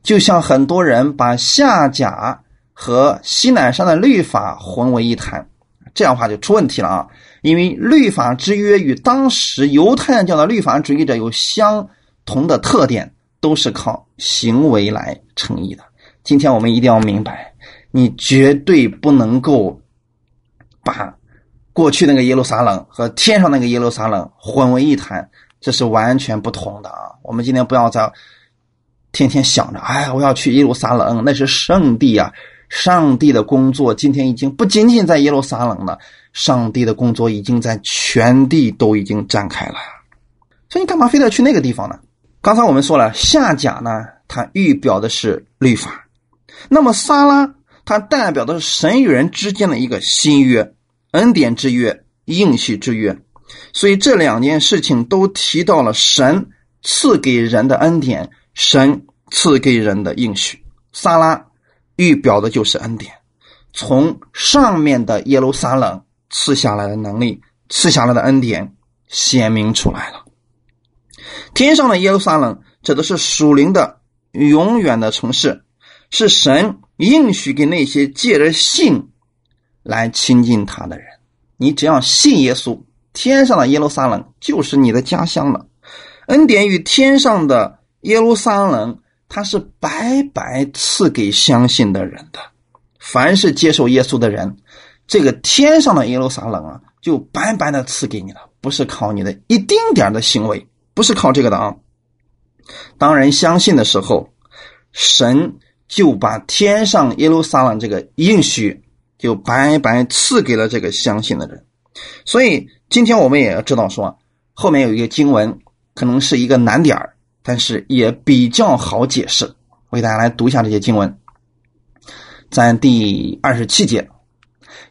就像很多人把夏甲和西南山的律法混为一谈，这样的话就出问题了啊！因为律法之约与当时犹太教的律法主义者有相同的特点，都是靠行为来成义的。今天我们一定要明白，你绝对不能够把过去那个耶路撒冷和天上那个耶路撒冷混为一谈，这是完全不同的啊！我们今天不要再。天天想着，哎，我要去耶路撒冷，那是圣地啊！上帝的工作今天已经不仅仅在耶路撒冷了，上帝的工作已经在全地都已经展开了。所以你干嘛非得去那个地方呢？刚才我们说了，夏甲呢，它预表的是律法；那么撒拉，它代表的是神与人之间的一个新约、恩典之约、应许之约。所以这两件事情都提到了神赐给人的恩典。神赐给人的应许，撒拉预表的就是恩典，从上面的耶路撒冷赐下来的能力，赐下来的恩典显明出来了。天上的耶路撒冷指的是属灵的永远的城市，是神应许给那些借着信来亲近他的人。你只要信耶稣，天上的耶路撒冷就是你的家乡了。恩典与天上的。耶路撒冷，他是白白赐给相信的人的。凡是接受耶稣的人，这个天上的耶路撒冷啊，就白白的赐给你了，不是靠你的一丁点的行为，不是靠这个的啊。当人相信的时候，神就把天上耶路撒冷这个应许，就白白赐给了这个相信的人。所以今天我们也要知道说，后面有一个经文，可能是一个难点儿。但是也比较好解释，我给大家来读一下这些经文，在第二十七节，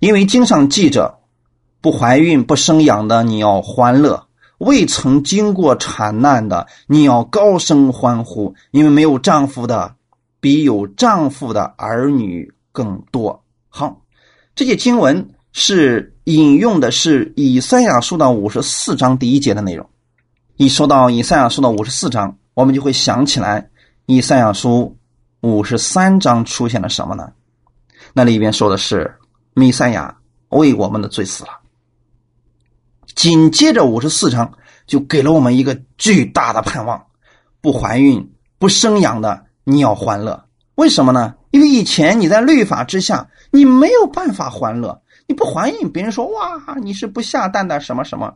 因为经上记着，不怀孕不生养的你要欢乐，未曾经过产难的你要高声欢呼，因为没有丈夫的比有丈夫的儿女更多。好，这些经文是引用的是以赛亚书的五十四章第一节的内容。一说到以赛亚书的五十四章。我们就会想起来，以赛亚书五十三章出现了什么呢？那里边说的是弥赛亚为我们的罪死了，紧接着五十四章就给了我们一个巨大的盼望：不怀孕、不生养的，你要欢乐。为什么呢？因为以前你在律法之下，你没有办法欢乐。你不怀孕，别人说哇，你是不下蛋的什么什么；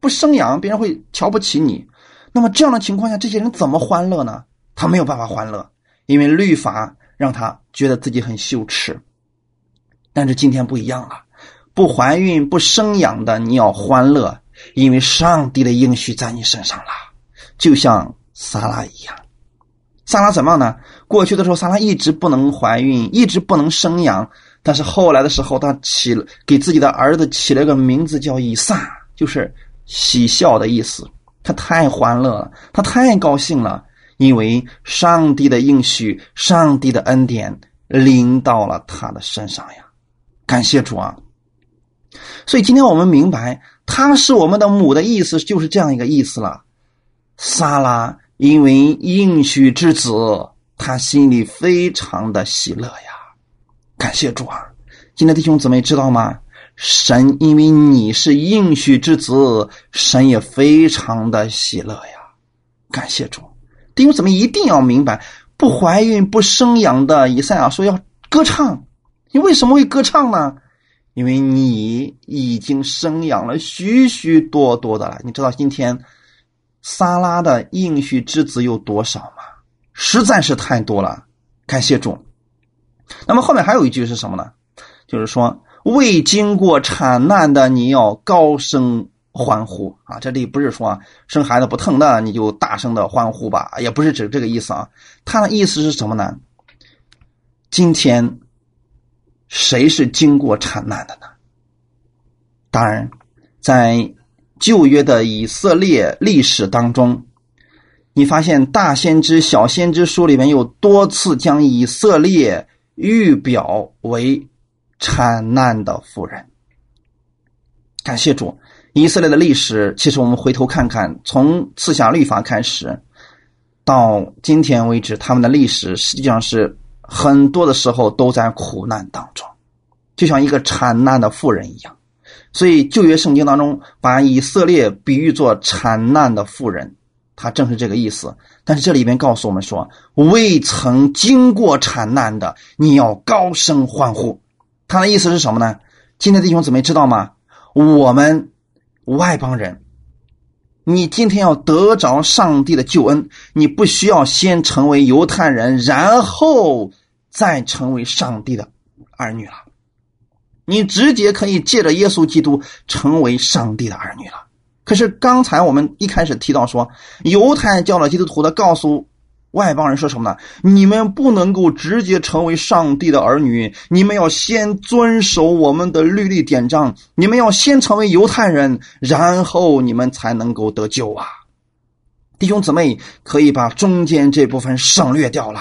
不生养，别人会瞧不起你。那么这样的情况下，这些人怎么欢乐呢？他没有办法欢乐，因为律法让他觉得自己很羞耻。但是今天不一样了，不怀孕、不生养的你要欢乐，因为上帝的应许在你身上了，就像撒拉一样。撒拉怎么样呢？过去的时候，撒拉一直不能怀孕，一直不能生养。但是后来的时候，他起了给自己的儿子起了个名字叫以撒，就是喜笑的意思。他太欢乐了，他太高兴了，因为上帝的应许、上帝的恩典临到了他的身上呀。感谢主啊！所以今天我们明白，他是我们的母的意思，就是这样一个意思了。撒拉因为应许之子，他心里非常的喜乐呀。感谢主啊！今天弟兄姊妹知道吗？神因为你是应许之子，神也非常的喜乐呀。感谢主，弟兄姊妹一定要明白，不怀孕不生养的以赛亚说要歌唱。你为什么会歌唱呢？因为你已经生养了许许多多的了。你知道今天撒拉的应许之子有多少吗？实在是太多了。感谢主。那么后面还有一句是什么呢？就是说未经过产难的你要高声欢呼啊！这里不是说生孩子不疼的你就大声的欢呼吧，也不是指这个意思啊。他的意思是什么呢？今天。谁是经过产难的呢？当然，在旧约的以色列历史当中，你发现大先知、小先知书里面有多次将以色列预表为产难的妇人。感谢主，以色列的历史，其实我们回头看看，从赐下律法开始，到今天为止，他们的历史实际上是。很多的时候都在苦难当中，就像一个产难的妇人一样。所以旧约圣经当中把以色列比喻作产难的妇人，他正是这个意思。但是这里边告诉我们说，未曾经过产难的，你要高声欢呼。他的意思是什么呢？今天弟兄姊妹知道吗？我们外邦人。你今天要得着上帝的救恩，你不需要先成为犹太人，然后再成为上帝的儿女了。你直接可以借着耶稣基督成为上帝的儿女了。可是刚才我们一开始提到说，犹太教的基督徒的告诉。外邦人说什么呢？你们不能够直接成为上帝的儿女，你们要先遵守我们的律例典章，你们要先成为犹太人，然后你们才能够得救啊！弟兄姊妹，可以把中间这部分省略掉了。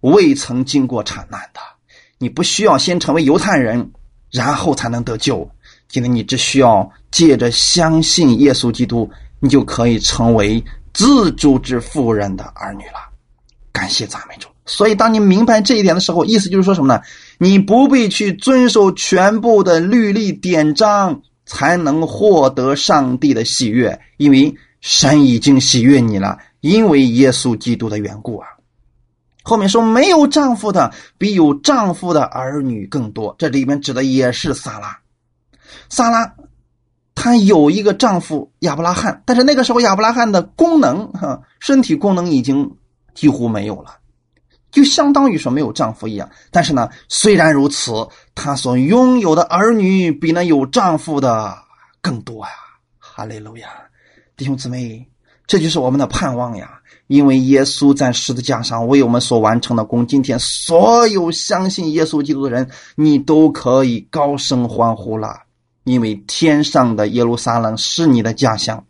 未曾经过产难的，你不需要先成为犹太人，然后才能得救。今天你只需要借着相信耶稣基督，你就可以成为。自主之妇人的儿女了，感谢赞美主。所以，当你明白这一点的时候，意思就是说什么呢？你不必去遵守全部的律例典章，才能获得上帝的喜悦，因为神已经喜悦你了，因为耶稣基督的缘故啊。后面说，没有丈夫的比有丈夫的儿女更多，这里面指的也是撒拉，撒拉。她有一个丈夫亚伯拉罕，但是那个时候亚伯拉罕的功能，哈，身体功能已经几乎没有了，就相当于说没有丈夫一样。但是呢，虽然如此，她所拥有的儿女比那有丈夫的更多呀！哈利路亚，弟兄姊妹，这就是我们的盼望呀！因为耶稣在十字架上为我们所完成的功，今天所有相信耶稣基督的人，你都可以高声欢呼了。因为天上的耶路撒冷是你的家乡，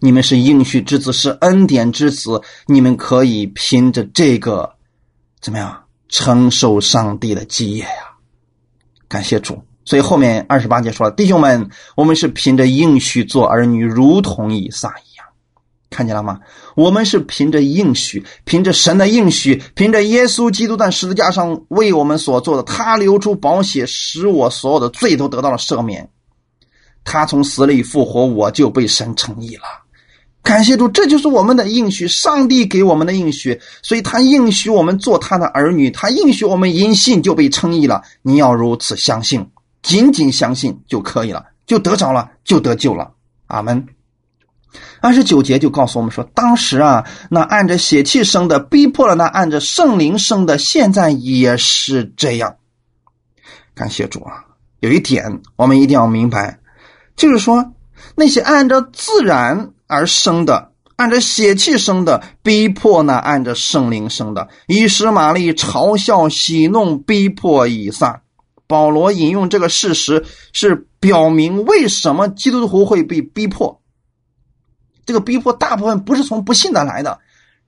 你们是应许之子，是恩典之子，你们可以凭着这个怎么样承受上帝的基业呀？感谢主！所以后面二十八节说了，弟兄们，我们是凭着应许做儿女，如同以撒一。看见了吗？我们是凭着应许，凭着神的应许，凭着耶稣基督在十字架上为我们所做的，他流出宝血，使我所有的罪都得到了赦免。他从死里复活，我就被神称义了。感谢主，这就是我们的应许，上帝给我们的应许，所以他应许我们做他的儿女，他应许我们因信就被称义了。你要如此相信，仅仅相信就可以了，就得着了，就得救了。阿门。二十九节就告诉我们说，当时啊，那按着血气生的逼迫了那按着圣灵生的，现在也是这样。感谢主啊！有一点我们一定要明白，就是说那些按照自然而生的、按照血气生的，逼迫那按着圣灵生的，以实玛利嘲笑、喜弄、逼迫以撒。保罗引用这个事实，是表明为什么基督徒会被逼迫。这个逼迫大部分不是从不信的来的，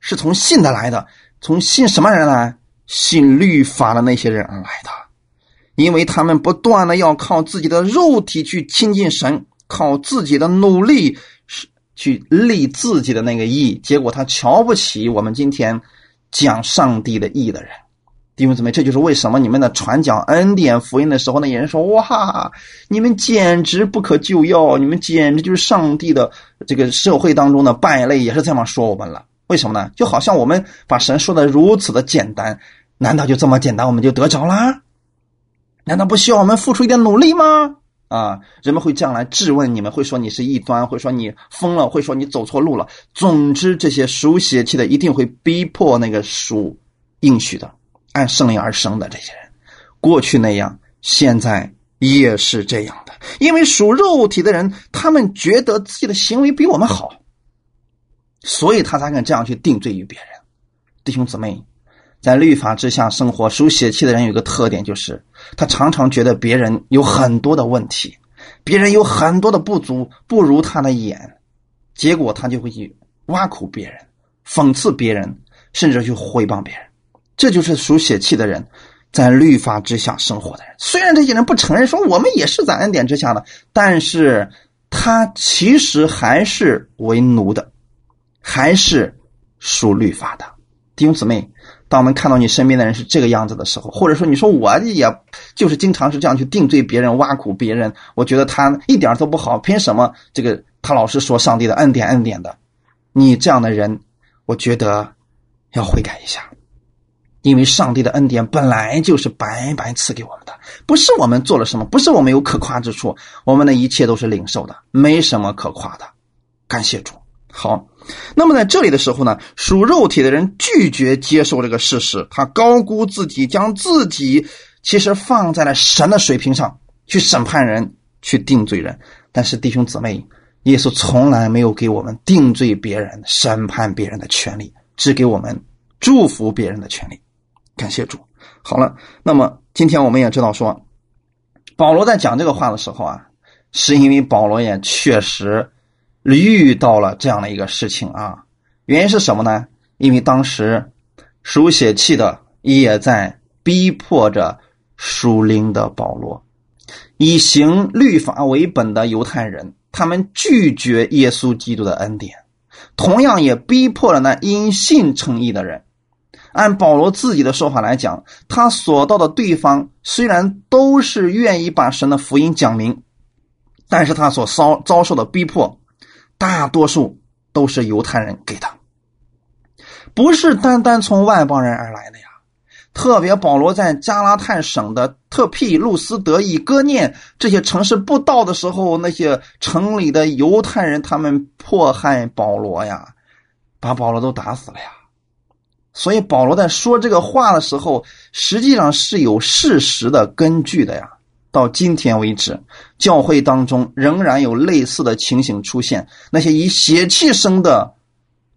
是从信的来的。从信什么人来？信律法的那些人而来的，因为他们不断的要靠自己的肉体去亲近神，靠自己的努力是去立自己的那个义，结果他瞧不起我们今天讲上帝的义的人。弟兄姊妹，这就是为什么你们的传讲恩典福音的时候，那些人说：“哇，你们简直不可救药，你们简直就是上帝的这个社会当中的败类。”也是这么说我们了。为什么呢？就好像我们把神说的如此的简单，难道就这么简单我们就得着啦？难道不需要我们付出一点努力吗？啊，人们会这样来质问你们，会说你是异端，会说你疯了，会说你走错路了。总之，这些属血气的一定会逼迫那个属应许的。按圣灵而生的这些人，过去那样，现在也是这样的。因为属肉体的人，他们觉得自己的行为比我们好，所以他才敢这样去定罪于别人。弟兄姊妹，在律法之下生活，属血气的人有一个特点，就是他常常觉得别人有很多的问题，别人有很多的不足，不如他的眼，结果他就会去挖苦别人，讽刺别人，甚至去诽谤别人。这就是属血气的人，在律法之下生活的人。虽然这些人不承认说我们也是在恩典之下的，但是他其实还是为奴的，还是属律法的。弟兄姊妹，当我们看到你身边的人是这个样子的时候，或者说你说我也就是经常是这样去定罪别人、挖苦别人，我觉得他一点都不好，凭什么这个他老是说上帝的恩典、恩典的？你这样的人，我觉得要悔改一下。因为上帝的恩典本来就是白白赐给我们的，不是我们做了什么，不是我们有可夸之处，我们的一切都是领受的，没什么可夸的。感谢主。好，那么在这里的时候呢，属肉体的人拒绝接受这个事实，他高估自己，将自己其实放在了神的水平上去审判人，去定罪人。但是弟兄姊妹，耶稣从来没有给我们定罪别人、审判别人的权利，只给我们祝福别人的权利。感谢主。好了，那么今天我们也知道说，保罗在讲这个话的时候啊，是因为保罗也确实遇到了这样的一个事情啊。原因是什么呢？因为当时书写气的也在逼迫着属灵的保罗，以行律法为本的犹太人，他们拒绝耶稣基督的恩典，同样也逼迫了那因信称义的人。按保罗自己的说法来讲，他所到的对方虽然都是愿意把神的福音讲明，但是他所遭遭受的逼迫，大多数都是犹太人给的，不是单单从外邦人而来的呀。特别保罗在加拉太省的特庇、路斯德、以哥念这些城市布道的时候，那些城里的犹太人他们迫害保罗呀，把保罗都打死了呀。所以保罗在说这个话的时候，实际上是有事实的根据的呀。到今天为止，教会当中仍然有类似的情形出现。那些以血气生的，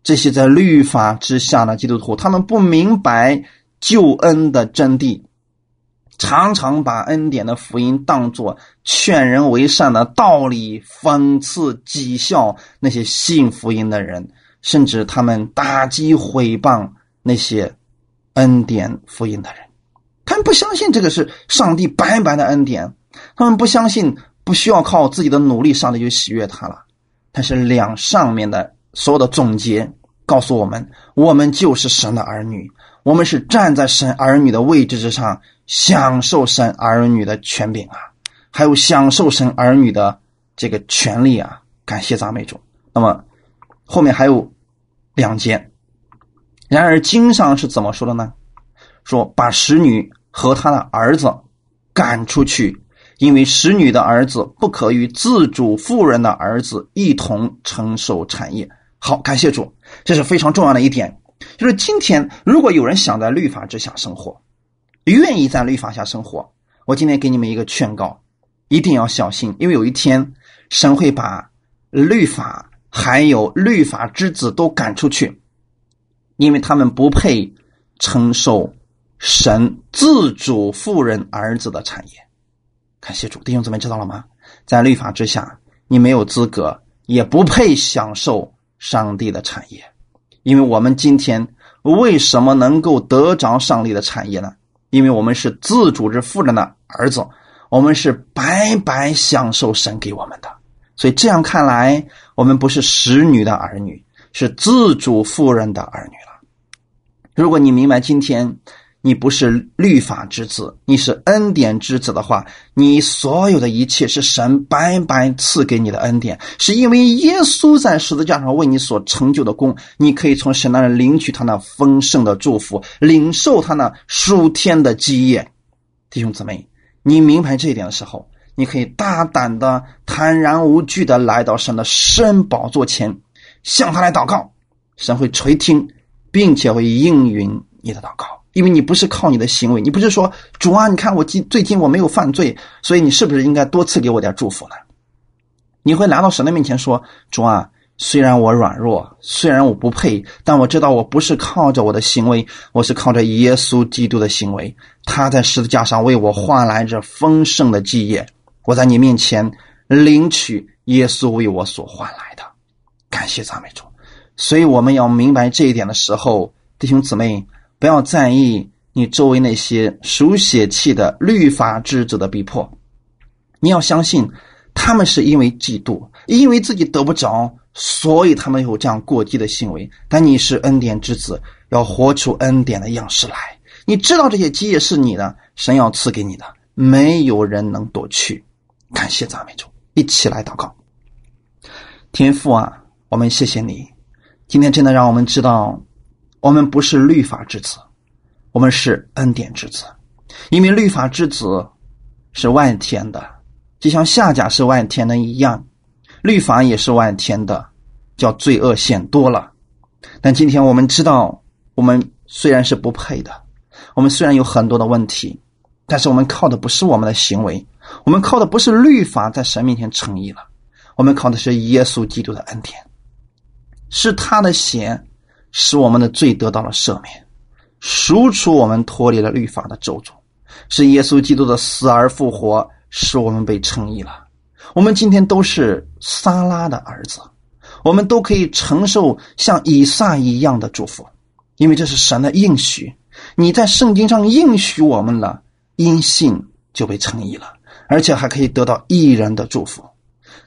这些在律法之下的基督徒，他们不明白救恩的真谛，常常把恩典的福音当作劝人为善的道理，讽刺讥笑那些信福音的人，甚至他们打击毁谤。那些恩典福音的人，他们不相信这个是上帝白白的恩典，他们不相信不需要靠自己的努力，上帝就喜悦他了。但是两上面的所有的总结告诉我们，我们就是神的儿女，我们是站在神儿女的位置之上，享受神儿女的权柄啊，还有享受神儿女的这个权利啊！感谢赞美主。那么后面还有两节。然而经上是怎么说的呢？说把使女和他的儿子赶出去，因为使女的儿子不可与自主妇人的儿子一同承受产业。好，感谢主，这是非常重要的一点。就是今天，如果有人想在律法之下生活，愿意在律法下生活，我今天给你们一个劝告，一定要小心，因为有一天神会把律法还有律法之子都赶出去，因为他们不配承受神自主妇人儿子的产业。感谢主，弟兄姊妹知道了吗？在律法之下，你没有资格，也不配享受上帝的产业。因为我们今天为什么能够得着上帝的产业呢？因为我们是自主之富人的儿子，我们是白白享受神给我们的。所以这样看来，我们不是使女的儿女，是自主富人的儿女。如果你明白今天。你不是律法之子，你是恩典之子的话，你所有的一切是神白白赐给你的恩典，是因为耶稣在十字架上为你所成就的功，你可以从神那里领取他那丰盛的祝福，领受他那数天的基业。弟兄姊妹，你明白这一点的时候，你可以大胆的、坦然无惧的来到神的圣宝座前，向他来祷告，神会垂听，并且会应允你的祷告。因为你不是靠你的行为，你不是说主啊，你看我今最近我没有犯罪，所以你是不是应该多赐给我点祝福呢？你会来到神的面前说：“主啊，虽然我软弱，虽然我不配，但我知道我不是靠着我的行为，我是靠着耶稣基督的行为，他在十字架上为我换来这丰盛的基业，我在你面前领取耶稣为我所换来的，感谢赞美主。所以我们要明白这一点的时候，弟兄姊妹。”不要在意你周围那些属血气的律法之子的逼迫，你要相信他们是因为嫉妒，因为自己得不着，所以他们有这样过激的行为。但你是恩典之子，要活出恩典的样式来。你知道这些基业是你的，神要赐给你的，没有人能夺去。感谢赞美主，一起来祷告。天父啊，我们谢谢你，今天真的让我们知道。我们不是律法之子，我们是恩典之子。因为律法之子是万天的，就像下甲是万天的一样，律法也是万天的，叫罪恶显多了。但今天我们知道，我们虽然是不配的，我们虽然有很多的问题，但是我们靠的不是我们的行为，我们靠的不是律法在神面前诚意了，我们靠的是耶稣基督的恩典，是他的血。使我们的罪得到了赦免，赎出我们脱离了律法的咒诅，是耶稣基督的死而复活，使我们被称义了。我们今天都是撒拉的儿子，我们都可以承受像以撒一样的祝福，因为这是神的应许。你在圣经上应许我们了，因信就被称义了，而且还可以得到一人的祝福。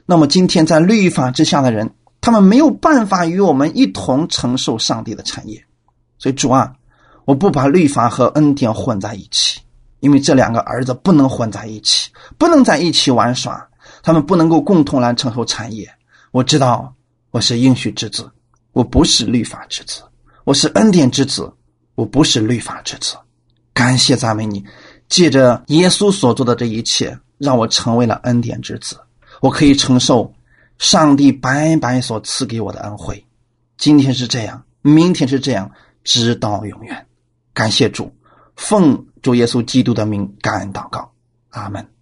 那么今天在律法之下的人。他们没有办法与我们一同承受上帝的产业，所以主啊，我不把律法和恩典混在一起，因为这两个儿子不能混在一起，不能在一起玩耍，他们不能够共同来承受产业。我知道我是应许之子，我不是律法之子，我是恩典之子，我不是律法之子。感谢赞美你，借着耶稣所做的这一切，让我成为了恩典之子，我可以承受。上帝白白所赐给我的恩惠，今天是这样，明天是这样，直到永远。感谢主，奉主耶稣基督的名，感恩祷告，阿门。